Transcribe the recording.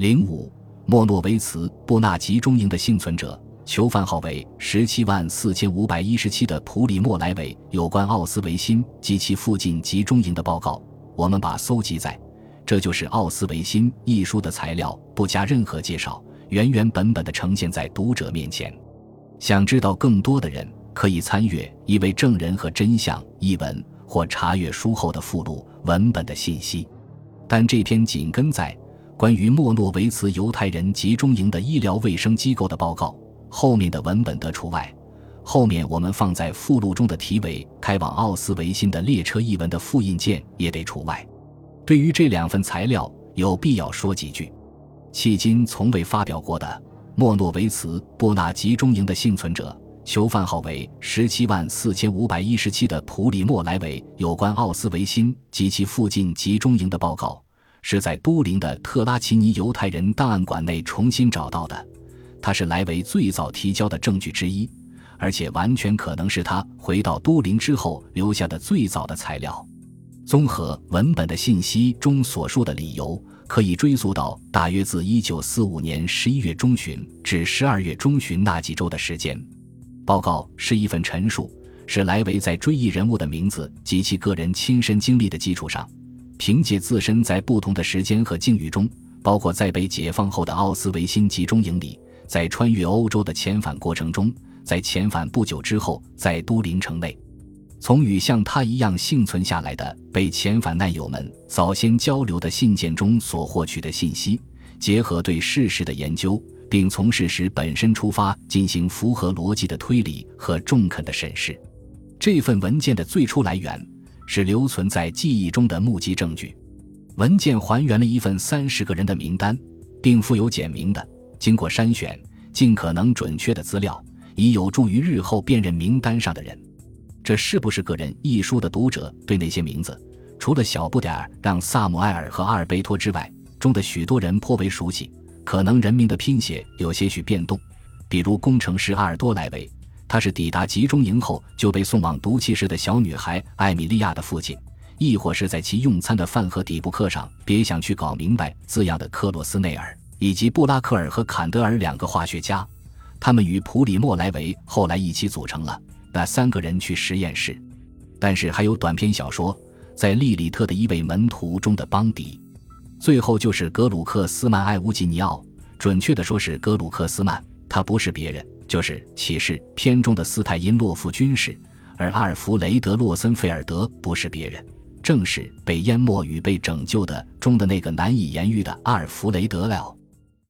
零五莫诺维茨布纳集中营的幸存者，囚犯号为十七万四千五百一十七的普里莫莱维有关奥斯维辛及其附近集中营的报告，我们把搜集在《这就是奥斯维辛》一书的材料不加任何介绍，原原本本的呈现在读者面前。想知道更多的人可以参阅《一位证人和真相》一文，或查阅书后的附录文本的信息。但这篇紧跟在。关于莫诺维茨犹太人集中营的医疗卫生机构的报告，后面的文本得除外。后面我们放在附录中的题为“开往奥斯维辛的列车”一文的复印件也得除外。对于这两份材料，有必要说几句。迄今从未发表过的莫诺维茨布纳集中营的幸存者，囚犯号为十七万四千五百一十七的普里莫莱维有关奥斯维辛及其附近集中营的报告。是在都灵的特拉奇尼犹太人档案馆内重新找到的，它是莱维最早提交的证据之一，而且完全可能是他回到都灵之后留下的最早的材料。综合文本的信息中所述的理由，可以追溯到大约自1945年11月中旬至12月中旬那几周的时间。报告是一份陈述，是莱维在追忆人物的名字及其个人亲身经历的基础上。凭借自身在不同的时间和境遇中，包括在被解放后的奥斯维辛集中营里，在穿越欧洲的遣返过程中，在遣返不久之后，在都灵城内，从与像他一样幸存下来的被遣返难友们早先交流的信件中所获取的信息，结合对事实的研究，并从事实本身出发进行符合逻辑的推理和中肯的审视，这份文件的最初来源。是留存在记忆中的目击证据，文件还原了一份三十个人的名单，并附有简明的、经过筛选、尽可能准确的资料，以有助于日后辨认名单上的人。这是不是个人？一书的读者对那些名字，除了小不点儿让萨姆埃尔和阿尔贝托之外，中的许多人颇为熟悉。可能人名的拼写有些许变动，比如工程师阿尔多莱维。他是抵达集中营后就被送往毒气室的小女孩艾米莉亚的父亲，亦或是在其用餐的饭盒底部刻上“别想去搞明白”字样的克洛斯内尔，以及布拉克尔和坎德尔两个化学家。他们与普里莫莱维后来一起组成了那三个人去实验室。但是还有短篇小说《在利里特的一位门徒》中的邦迪，最后就是格鲁克斯曼·艾乌吉尼奥，准确的说是格鲁克斯曼，他不是别人。就是启示片中的斯泰因洛夫军士，而阿尔弗雷德·洛森菲尔德不是别人，正是被淹没与被拯救的中的那个难以言喻的阿尔弗雷德 ·L。